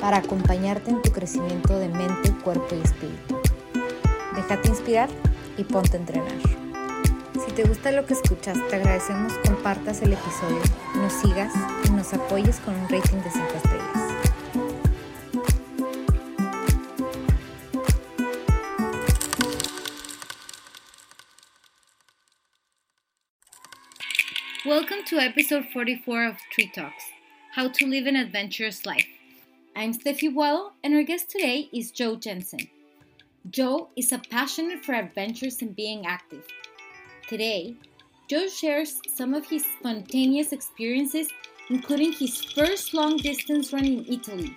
para acompañarte en tu crecimiento de mente, cuerpo y espíritu. Déjate inspirar y ponte a entrenar. Si te gusta lo que escuchas, te agradecemos compartas el episodio, nos sigas y nos apoyes con un rating de 5 estrellas. Welcome to episode 44 of Tree Talks How to Live an Adventurous Life. I'm Steffi Waddle, and our guest today is Joe Jensen. Joe is a passionate for adventures and being active. Today, Joe shares some of his spontaneous experiences, including his first long distance run in Italy.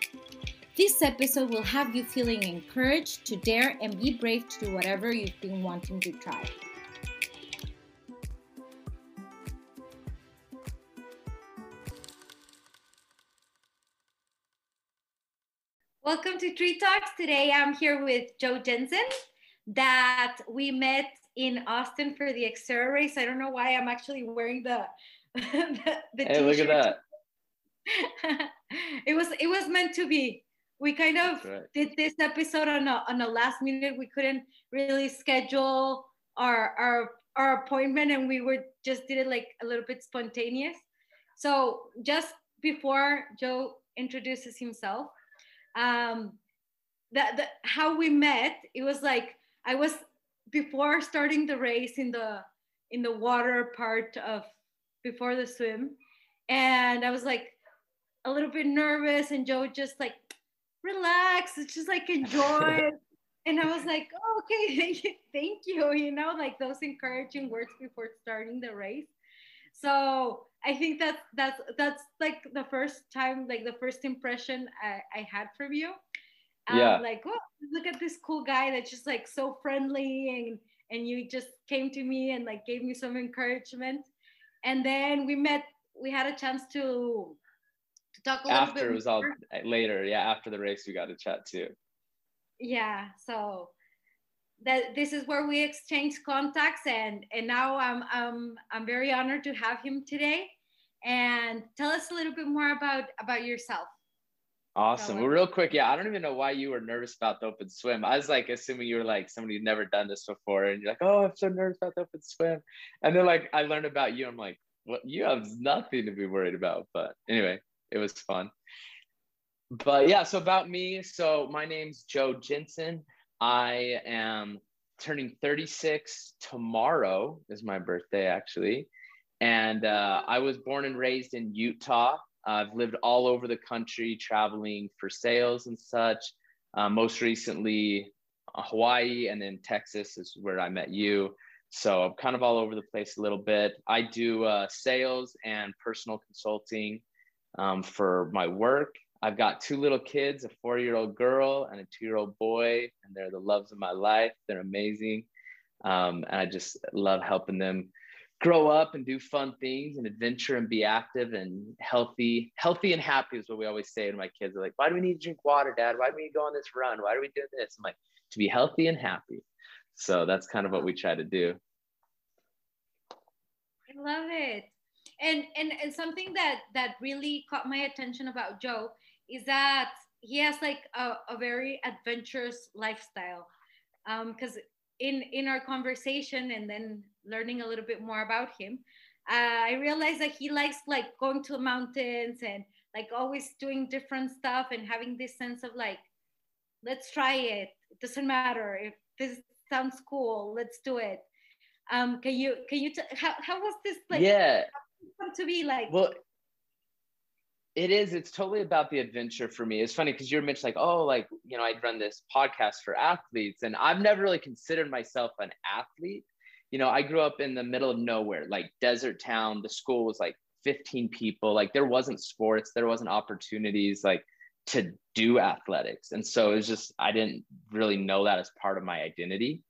This episode will have you feeling encouraged to dare and be brave to do whatever you've been wanting to try. Welcome to Tri Talks. Today I'm here with Joe Jensen that we met in Austin for the Xterra race. I don't know why I'm actually wearing the the, the Hey, look at that. it was it was meant to be. We kind of right. did this episode on a on a last minute. We couldn't really schedule our our our appointment and we were just did it like a little bit spontaneous. So just before Joe introduces himself, um, that, that how we met, it was like I was before starting the race in the in the water part of before the swim, and I was like a little bit nervous, and Joe just like relax, it's just like enjoy. and I was like, oh, okay, thank you, you know, like those encouraging words before starting the race. So I think that that's that's like the first time, like the first impression I, I had from you. Um, yeah. Like, oh, look at this cool guy that's just like so friendly, and and you just came to me and like gave me some encouragement, and then we met. We had a chance to to talk a little after bit. it was all later. Yeah, after the race, we got to chat too. Yeah. So that this is where we exchange contacts and and now I'm I'm I'm very honored to have him today and tell us a little bit more about about yourself. Awesome. Well, real quick, yeah, I don't even know why you were nervous about the open swim. I was like assuming you were like somebody who'd never done this before, and you're like, oh, I'm so nervous about the open swim. And then like I learned about you. I'm like, what? You have nothing to be worried about. But anyway, it was fun. But yeah, so about me. So my name's Joe Jensen. I am turning 36 tomorrow is my birthday actually. And uh, i was born and raised in utah. I've lived all over the country traveling for sales and such. Uh, most recently uh, hawaii and then texas is where i met you. So i'm kind of all over the place a little bit. I do uh, sales and personal consulting um, for my work I've got two little kids, a four year old girl and a two year old boy, and they're the loves of my life. They're amazing. Um, and I just love helping them grow up and do fun things and adventure and be active and healthy. Healthy and happy is what we always say to my kids. They're like, why do we need to drink water, dad? Why do we need to go on this run? Why are we doing this? I'm like, to be healthy and happy. So that's kind of what we try to do. I love it. And, and and something that that really caught my attention about Joe is that he has like a, a very adventurous lifestyle. Because um, in in our conversation and then learning a little bit more about him uh, i realized that he likes like going to the mountains and like always doing different stuff and having this sense of like let's try it. It doesn't matter if this sounds cool let's do it. Um can you can you t- how, how was this like yeah. come to be like well it is. It's totally about the adventure for me. It's funny because you are mentioning like, oh, like you know, I'd run this podcast for athletes, and I've never really considered myself an athlete. You know, I grew up in the middle of nowhere, like desert town. The school was like 15 people. Like there wasn't sports, there wasn't opportunities. Like to do athletics. And so it's just, I didn't really know that as part of my identity.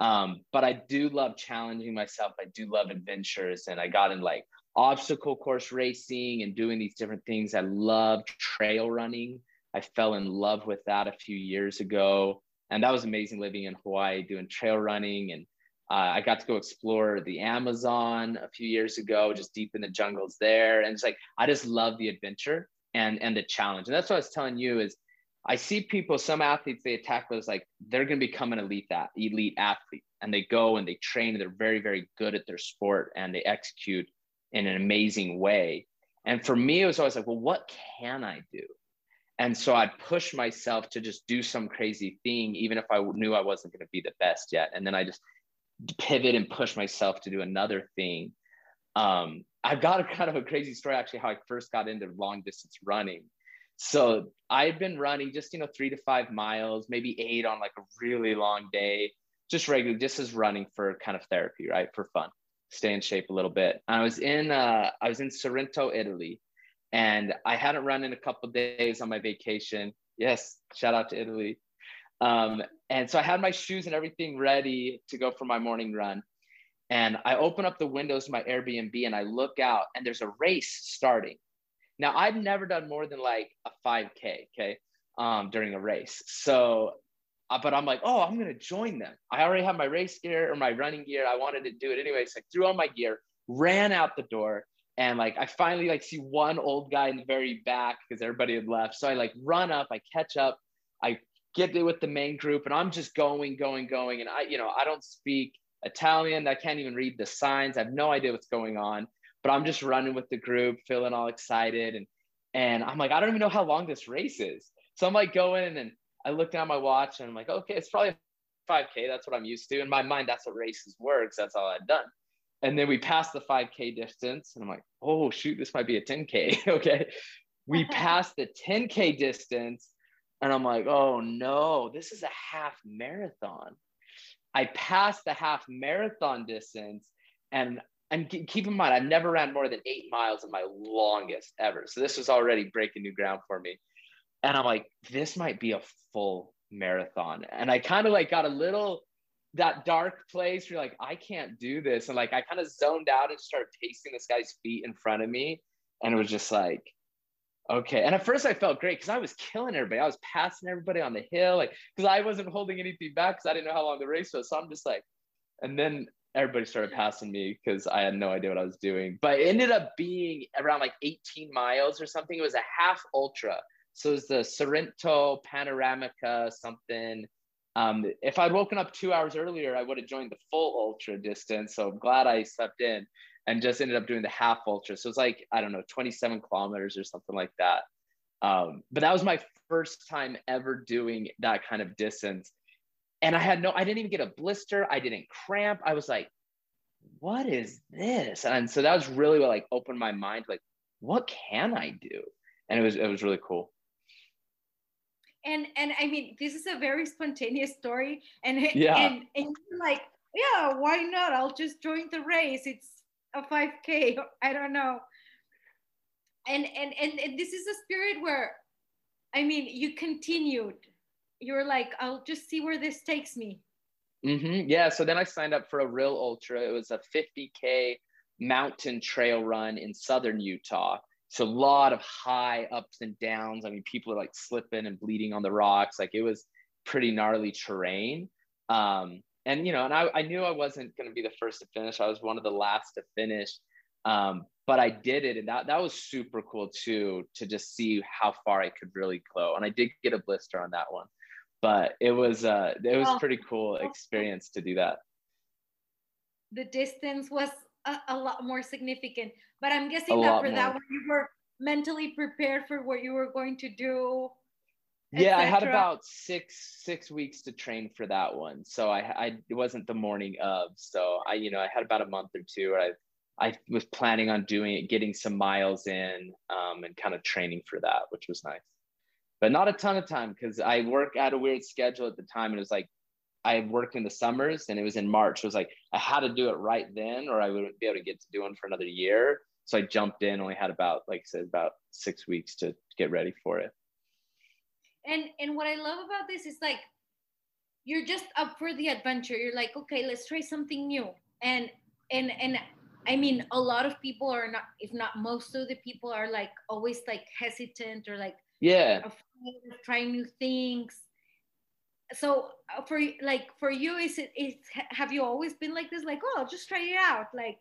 Um, but I do love challenging myself. I do love adventures. And I got in like obstacle course racing and doing these different things. I love trail running. I fell in love with that a few years ago. And that was amazing living in Hawaii, doing trail running. And uh, I got to go explore the Amazon a few years ago, just deep in the jungles there. And it's like, I just love the adventure and, and the challenge. And that's what I was telling you is I see people, some athletes, they attack those like they're going to become an elite elite athlete, and they go and they train. And they're very, very good at their sport, and they execute in an amazing way. And for me, it was always like, well, what can I do? And so I'd push myself to just do some crazy thing, even if I knew I wasn't going to be the best yet. And then I just pivot and push myself to do another thing. Um, I've got a kind of a crazy story actually how I first got into long distance running. So I've been running just you know three to five miles, maybe eight on like a really long day, just regular, just as running for kind of therapy, right, for fun, stay in shape a little bit. I was in uh, I was in Sorrento, Italy, and I hadn't run in a couple days on my vacation. Yes, shout out to Italy. Um, and so I had my shoes and everything ready to go for my morning run. And I open up the windows of my Airbnb and I look out, and there's a race starting. Now, I've never done more than like a 5K, okay, um, during a race. So, uh, but I'm like, oh, I'm going to join them. I already have my race gear or my running gear. I wanted to do it anyway. So I threw on my gear, ran out the door. And like, I finally like see one old guy in the very back because everybody had left. So I like run up, I catch up, I get there with the main group and I'm just going, going, going. And I, you know, I don't speak Italian. I can't even read the signs. I have no idea what's going on, but I'm just running with the group, feeling all excited. And, and I'm like, I don't even know how long this race is. So I'm like going and I look down my watch and I'm like, okay, it's probably 5K. That's what I'm used to. In my mind, that's what races works. That's all I'd done. And then we passed the 5K distance and I'm like, oh, shoot, this might be a 10K. okay. We passed the 10K distance and I'm like, oh no, this is a half marathon. I passed the half marathon distance and and keep in mind, I've never ran more than eight miles in my longest ever. So this was already breaking new ground for me. And I'm like, this might be a full marathon. And I kind of like got a little that dark place where like, I can't do this. And like I kind of zoned out and started pacing this guy's feet in front of me. And it was just like, okay. And at first I felt great because I was killing everybody. I was passing everybody on the hill, like because I wasn't holding anything back because I didn't know how long the race was. So I'm just like, and then everybody started passing me because I had no idea what I was doing. But it ended up being around like 18 miles or something. It was a half ultra. So it was the Sorrento Panoramica something. Um, if I'd woken up two hours earlier, I would have joined the full ultra distance. So I'm glad I slept in and just ended up doing the half ultra. So it's like, I don't know, 27 kilometers or something like that. Um, but that was my first time ever doing that kind of distance. And I had no, I didn't even get a blister. I didn't cramp. I was like, what is this? And so that was really what like opened my mind, like, what can I do? And it was, it was really cool. And, and I mean, this is a very spontaneous story. And, yeah. and, and you're like, yeah, why not? I'll just join the race. It's a 5k i don't know and, and and and this is a spirit where i mean you continued you're like i'll just see where this takes me mm-hmm. yeah so then i signed up for a real ultra it was a 50k mountain trail run in southern utah so a lot of high ups and downs i mean people are like slipping and bleeding on the rocks like it was pretty gnarly terrain um, and you know, and I, I knew I wasn't going to be the first to finish. I was one of the last to finish, um, but I did it, and that that was super cool too to just see how far I could really go. And I did get a blister on that one, but it was uh, it was pretty cool experience to do that. The distance was a, a lot more significant, but I'm guessing that for more. that one you were mentally prepared for what you were going to do yeah i had about six six weeks to train for that one. So i i it wasn't the morning of. So i you know i had about a month or two. Where i i was planning on doing it getting some miles in um, and kind of training for that which was nice. But not a ton of time because i work at a weird schedule at the time and it was like i worked in the summers and it was in march. It was like i had to do it right then or i wouldn't be able to get to do one for another year so i jumped in only had about like i said about six weeks to get ready for it And and what I love about this is like you're just up for the adventure. You're like, okay, let's try something new. And and and I mean, a lot of people are not, if not most of the people are like always like hesitant or like yeah afraid of trying new things. So uh, for like for you, is it is have you always been like this? Like, oh, just try it out. Like.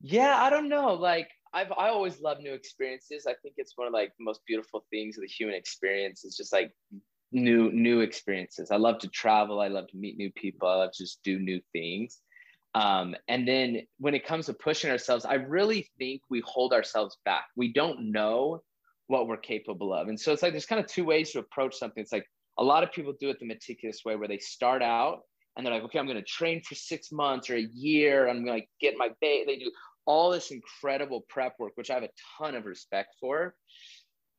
Yeah, I don't know. Like, I've I always love new experiences. I think it's one of like the most beautiful things of the human experience. is just like new new experiences. I love to travel. I love to meet new people. I love to just do new things. Um, and then when it comes to pushing ourselves, I really think we hold ourselves back. We don't know what we're capable of. And so it's like there's kind of two ways to approach something. It's like a lot of people do it the meticulous way where they start out and they're like, okay, I'm going to train for six months or a year. I'm going to get my bait. They do all this incredible prep work, which I have a ton of respect for.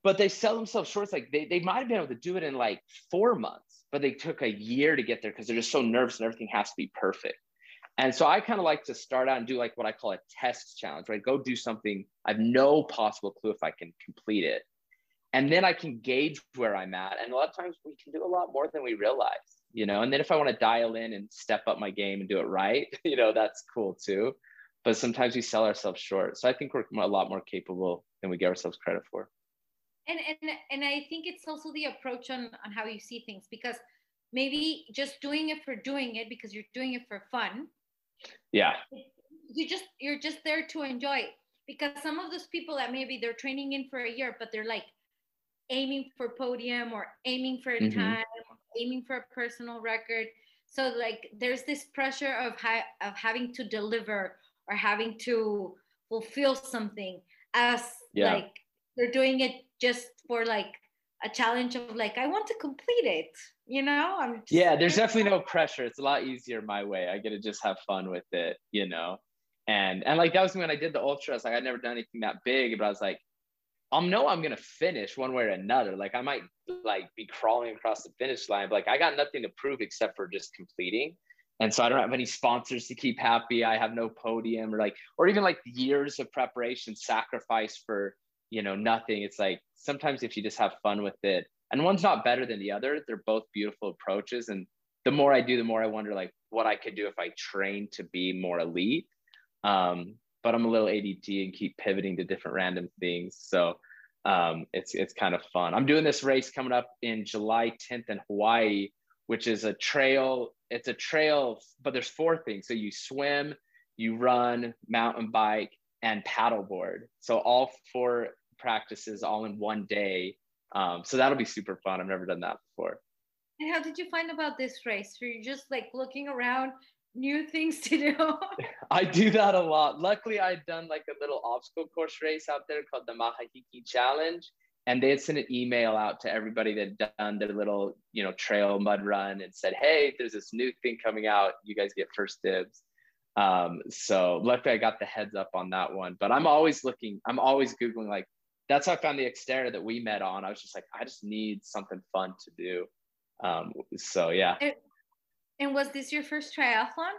But they sell themselves short. It's like they, they might have been able to do it in like four months, but they took a year to get there because they're just so nervous and everything has to be perfect. And so I kind of like to start out and do like what I call a test challenge, right? Go do something. I have no possible clue if I can complete it. And then I can gauge where I'm at. And a lot of times we can do a lot more than we realize, you know. And then if I want to dial in and step up my game and do it right, you know, that's cool too. But sometimes we sell ourselves short. So I think we're a lot more capable than we give ourselves credit for. And and and I think it's also the approach on on how you see things because maybe just doing it for doing it because you're doing it for fun yeah you just you're just there to enjoy because some of those people that maybe they're training in for a year but they're like aiming for podium or aiming for mm-hmm. time aiming for a personal record so like there's this pressure of ha- of having to deliver or having to fulfill something as yeah. like they're doing it just for like a challenge of like I want to complete it. You know, I'm just, yeah. There's definitely no pressure. It's a lot easier my way. I get to just have fun with it. You know, and and like that was when I did the ultras. Like I'd never done anything that big, but I was like, I'll know I'm gonna finish one way or another. Like I might like be crawling across the finish line, but like I got nothing to prove except for just completing. And so I don't have any sponsors to keep happy. I have no podium or like, or even like years of preparation sacrifice for you know nothing. It's like sometimes if you just have fun with it and one's not better than the other they're both beautiful approaches. And the more i do the more i wonder like what i could do if i train to be more elite. Um, but i'm a little add and keep pivoting to different random things. So um, it's it's kind of fun. I'm doing this race coming up in july 10th in hawaii which is a trail it's a trail but there's four things so you swim you run mountain bike and paddleboard so all four practices all in one day. Um, so that'll be super fun. I've never done that before. And how did you find about this race? Were you just like looking around, new things to do? I do that a lot. Luckily, I'd done like a little obstacle course race out there called the Makahiki Challenge. And they had sent an email out to everybody that had done their little, you know, trail mud run and said, hey, there's this new thing coming out. You guys get first dibs. Um, so luckily I got the heads up on that one. But I'm always looking, I'm always Googling like that's how I found the Xterra that we met on. I was just like, I just need something fun to do. Um, so yeah. And, and was this your first triathlon?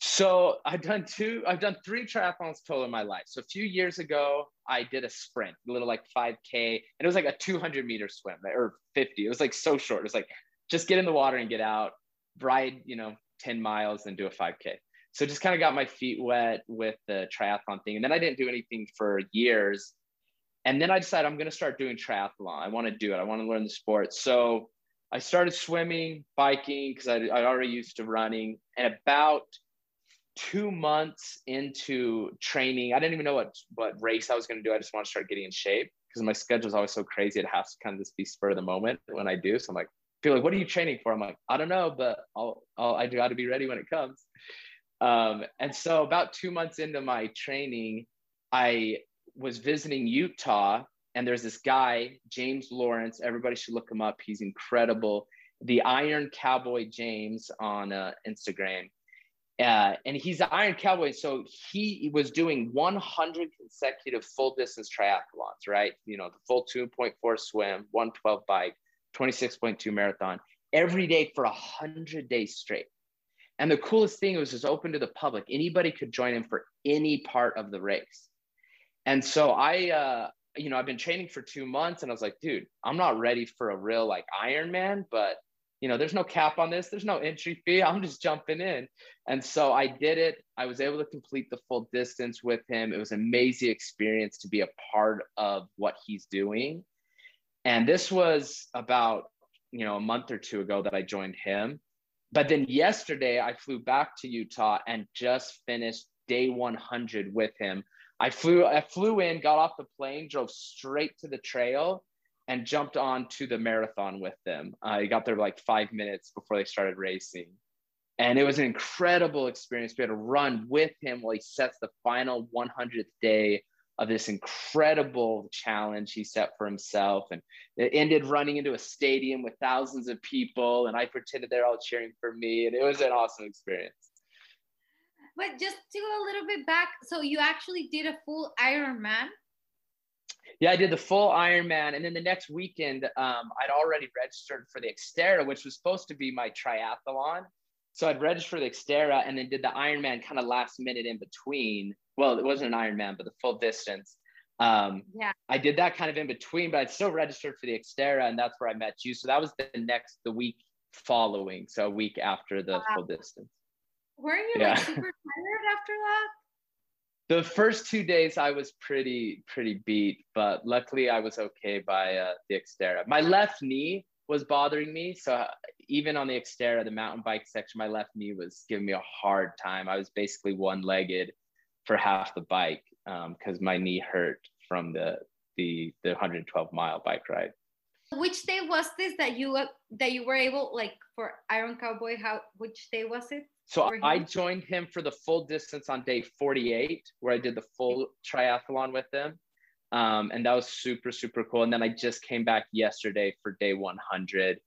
So I've done two, I've done three triathlons total in my life. So a few years ago, I did a sprint, a little like 5K, and it was like a 200 meter swim or 50. It was like so short. It was like just get in the water and get out, ride, you know, 10 miles and do a 5K. So just kind of got my feet wet with the triathlon thing. And then I didn't do anything for years. And then I decided I'm going to start doing triathlon. I want to do it. I want to learn the sport. So I started swimming, biking, because I, I already used to running. And about two months into training, I didn't even know what, what race I was going to do. I just want to start getting in shape because my schedule is always so crazy. It has to kind of just be spur of the moment when I do. So I'm like, feel like, what are you training for? I'm like, I don't know, but I'll, I'll I got to be ready when it comes. Um, and so about two months into my training, I was visiting Utah, and there's this guy, James Lawrence. Everybody should look him up. He's incredible. The Iron Cowboy James on uh, Instagram. Uh, and he's Iron Cowboy. So he was doing 100 consecutive full distance triathlons, right? You know, the full 2.4 swim, 112 bike, 26.2 marathon every day for 100 days straight. And the coolest thing was just open to the public. Anybody could join him for any part of the race. And so I, uh, you know, I've been training for two months and I was like, dude, I'm not ready for a real like Ironman, but you know, there's no cap on this, there's no entry fee. I'm just jumping in. And so I did it. I was able to complete the full distance with him. It was an amazing experience to be a part of what he's doing. And this was about, you know, a month or two ago that I joined him. But then yesterday I flew back to Utah and just finished day 100 with him. I flew I flew in, got off the plane, drove straight to the trail and jumped on to the marathon with them. Uh, I got there like 5 minutes before they started racing. And it was an incredible experience. We had to run with him while he sets the final 100th day of this incredible challenge he set for himself. And it ended running into a stadium with thousands of people. And I pretended they're all cheering for me. And it was an awesome experience. But just to go a little bit back, so you actually did a full Ironman? Yeah, I did the full Ironman. And then the next weekend, um, I'd already registered for the Xterra, which was supposed to be my triathlon. So I'd registered for the Xterra and then did the Ironman kind of last minute in between. Well, it wasn't an Ironman, but the full distance. Um, yeah. I did that kind of in between, but I'd still registered for the Xterra, and that's where I met you. So that was the next, the week following, so a week after the wow. full distance. Weren't you yeah. like super tired after that? The first two days I was pretty pretty beat, but luckily I was okay by uh, the Xterra. My left knee was bothering me, so even on the Xterra, the mountain bike section, my left knee was giving me a hard time. I was basically one legged for half the bike because um, my knee hurt from the, the, the 112 mile bike ride. Which day was this that you uh, that you were able like for Iron Cowboy? How which day was it? So I joined him for the full distance on day 48, where I did the full triathlon with him. Um, and that was super, super cool. And then I just came back yesterday for day 100.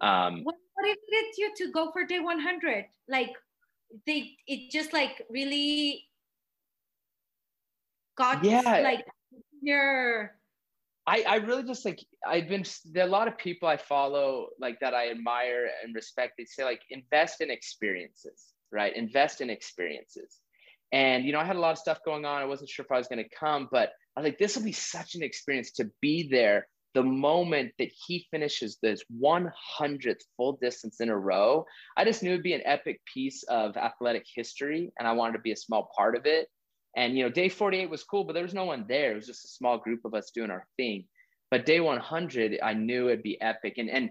Um, what motivated you to go for day 100 like they it just like really got yeah like your I, I really just like I've been there are a lot of people I follow like that I admire and respect. They say like invest in experiences, right? Invest in experiences. And you know, I had a lot of stuff going on. I wasn't sure if I was going to come, but I was like, this will be such an experience to be there the moment that he finishes this 100th full distance in a row, I just knew it'd be an epic piece of athletic history, and I wanted to be a small part of it. And you know, day 48 was cool, but there was no one there. It was just a small group of us doing our thing. But day 100, I knew it'd be epic. And and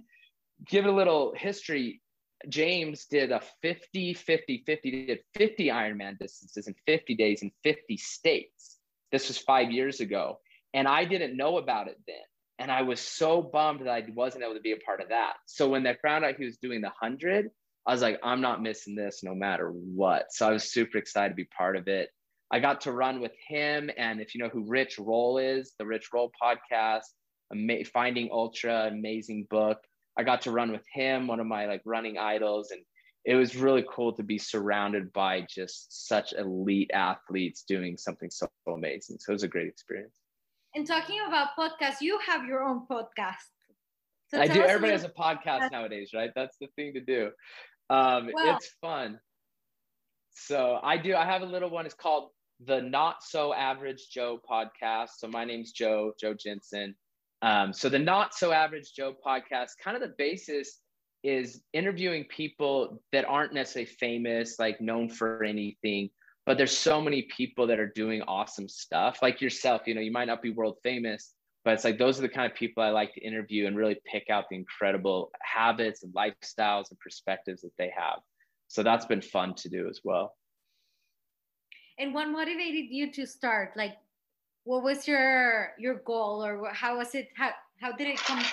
give it a little history. James did a 50, 50, 50, did 50 Ironman distances in 50 days in 50 states. This was five years ago. And I didn't know about it then. And I was so bummed that I wasn't able to be a part of that. So when they found out he was doing the 100, I was like, I'm not missing this no matter what. So I was super excited to be part of it. I got to run with him. And if you know who Rich Roll is, the Rich Roll podcast, Ama- Finding Ultra, amazing book. I got to run with him, one of my like running idols. And it was really cool to be surrounded by just such elite athletes doing something so amazing. So it was a great experience. And talking about podcasts, you have your own podcast. So I do. Everybody has a podcast nowadays, right? That's the thing to do. Um, well, it's fun. So I do. I have a little one. It's called the Not So Average Joe podcast. So my name's Joe, Joe Jensen. Um, so the Not So Average Joe podcast, kind of the basis is interviewing people that aren't necessarily famous, like known for anything, but there's so many people that are doing awesome stuff. Like yourself you know you might not be world famous but it's like those are the kind of people i like to interview and really pick out the incredible habits and lifestyles and perspectives that they have. So that's been fun to do as well. And what motivated you to start? Like what was your your goal or how was it how how did it come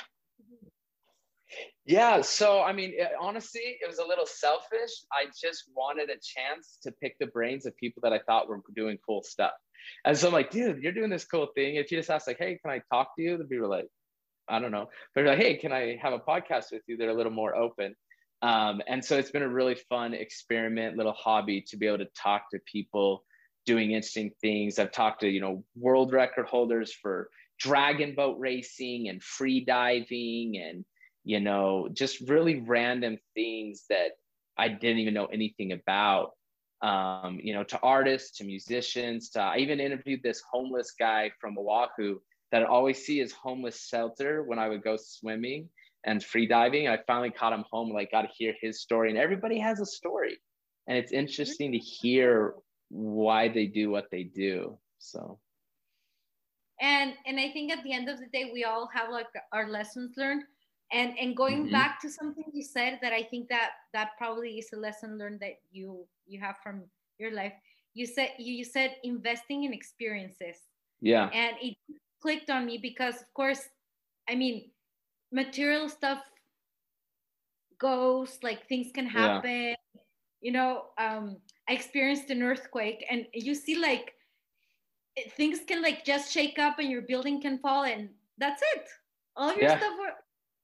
yeah, so I mean, it, honestly, it was a little selfish. I just wanted a chance to pick the brains of people that I thought were doing cool stuff. And so I'm like, dude, you're doing this cool thing. If you just ask, like, hey, can I talk to you? They'd be like, I don't know. But like, hey, can I have a podcast with you? They're a little more open. Um, and so it's been a really fun experiment, little hobby to be able to talk to people doing interesting things. I've talked to, you know, world record holders for dragon boat racing and free diving and you know, just really random things that I didn't even know anything about. Um, you know, to artists, to musicians, to I even interviewed this homeless guy from Oahu that I always see as homeless shelter when I would go swimming and free diving. I finally caught him home, like got to hear his story. And everybody has a story. And it's interesting to hear why they do what they do. So and and I think at the end of the day, we all have like our lessons learned. And and going mm-hmm. back to something you said that I think that that probably is a lesson learned that you you have from your life. You said you said investing in experiences. Yeah. And it clicked on me because of course, I mean, material stuff goes like things can happen yeah. you know um i experienced an earthquake and you see like things can like just shake up and your building can fall and that's it all your yeah. stuff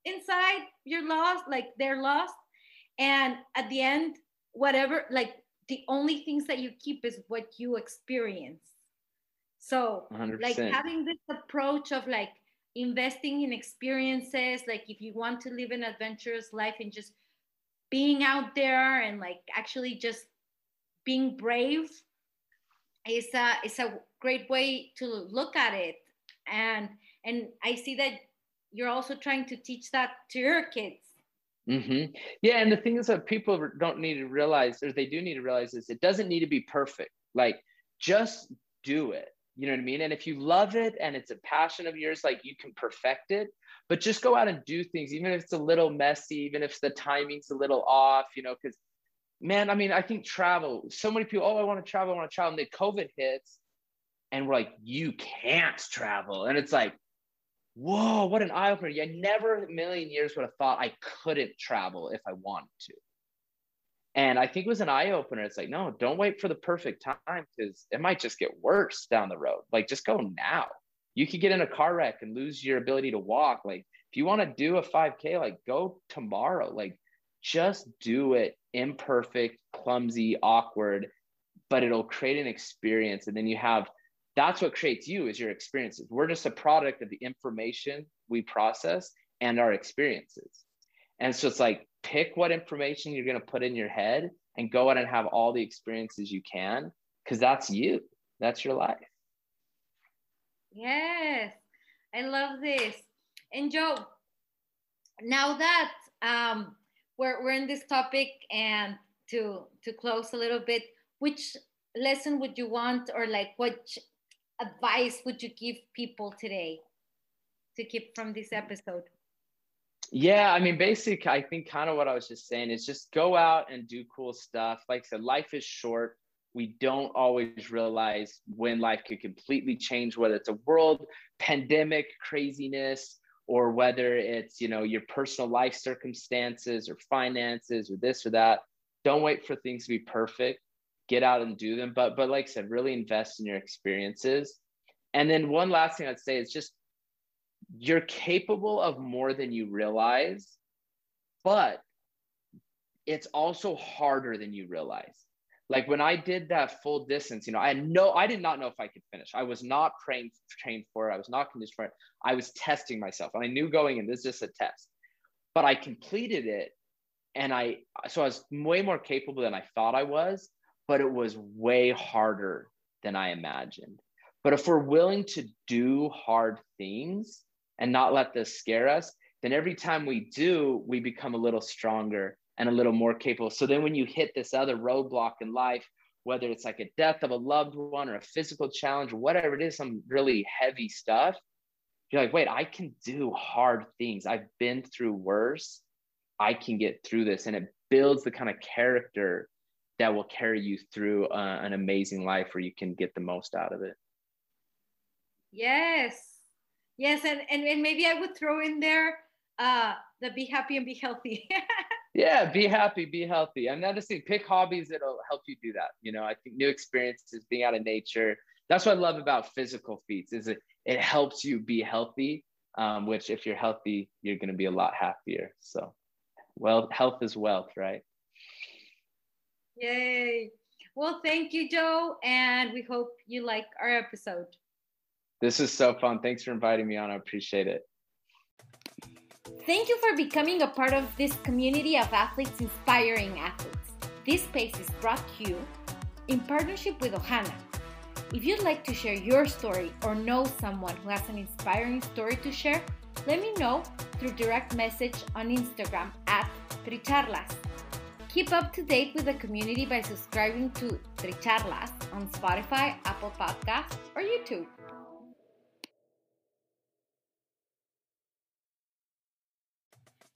inside you're lost like they're lost and at the end whatever like the only things that you keep is what you experience so 100%. like having this approach of like investing in experiences like if you want to live an adventurous life and just being out there and like actually just being brave is a is a great way to look at it. And and i see that you're also trying to teach that to your kids. Mm-hmm. yeah and the thing is that people don't need to realize or they do need to realize is it doesn't need to be perfect. Like just do it. You know what I mean? And if you love it and it's a passion of yours, like you can perfect it, but just go out and do things, even if it's a little messy, even if the timing's a little off, you know, because man, I mean, I think travel, so many people, oh, I want to travel, I want to travel. And then COVID hits and we're like, you can't travel. And it's like, whoa, what an eye opener. I never a million years would have thought I couldn't travel if I wanted to. And I think it was an eye opener. It's like, no, don't wait for the perfect time because it might just get worse down the road. Like, just go now. You could get in a car wreck and lose your ability to walk. Like, if you want to do a 5K, like, go tomorrow. Like, just do it imperfect, clumsy, awkward, but it'll create an experience. And then you have that's what creates you is your experiences. We're just a product of the information we process and our experiences. And so it's like pick what information you're going to put in your head and go out and have all the experiences you can because that's you that's your life yes i love this and joe now that um, we're, we're in this topic and to to close a little bit which lesson would you want or like what advice would you give people today to keep from this episode yeah, I mean, basic, I think kind of what I was just saying is just go out and do cool stuff. Like I said, life is short. We don't always realize when life could completely change, whether it's a world pandemic craziness or whether it's, you know, your personal life circumstances or finances or this or that. Don't wait for things to be perfect. Get out and do them. But but like I said, really invest in your experiences. And then one last thing I'd say is just you're capable of more than you realize, but it's also harder than you realize. Like when I did that full distance, you know, I know I did not know if I could finish. I was not trained trained for it. I was not conditioned for it. I was testing myself, and I knew going in this is just a test. But I completed it, and I so I was way more capable than I thought I was. But it was way harder than I imagined. But if we're willing to do hard things, and not let this scare us, then every time we do, we become a little stronger and a little more capable. So then when you hit this other roadblock in life, whether it's like a death of a loved one or a physical challenge or whatever it is, some really heavy stuff, you're like, wait, I can do hard things. I've been through worse. I can get through this. And it builds the kind of character that will carry you through uh, an amazing life where you can get the most out of it. Yes. Yes, and, and, and maybe I would throw in there uh, the be happy and be healthy. yeah, be happy, be healthy. I'm not just saying pick hobbies that'll help you do that. You know, I think new experiences, being out of nature. That's what I love about physical feats is it it helps you be healthy. Um, which if you're healthy, you're going to be a lot happier. So, well, health is wealth, right? Yay! Well, thank you, Joe, and we hope you like our episode. This is so fun. Thanks for inviting me on. I appreciate it. Thank you for becoming a part of this community of athletes inspiring athletes. This space is brought to you in partnership with Ohana. If you'd like to share your story or know someone who has an inspiring story to share, let me know through direct message on Instagram at Tricharlas. Keep up to date with the community by subscribing to Tricharlas on Spotify, Apple Podcasts, or YouTube.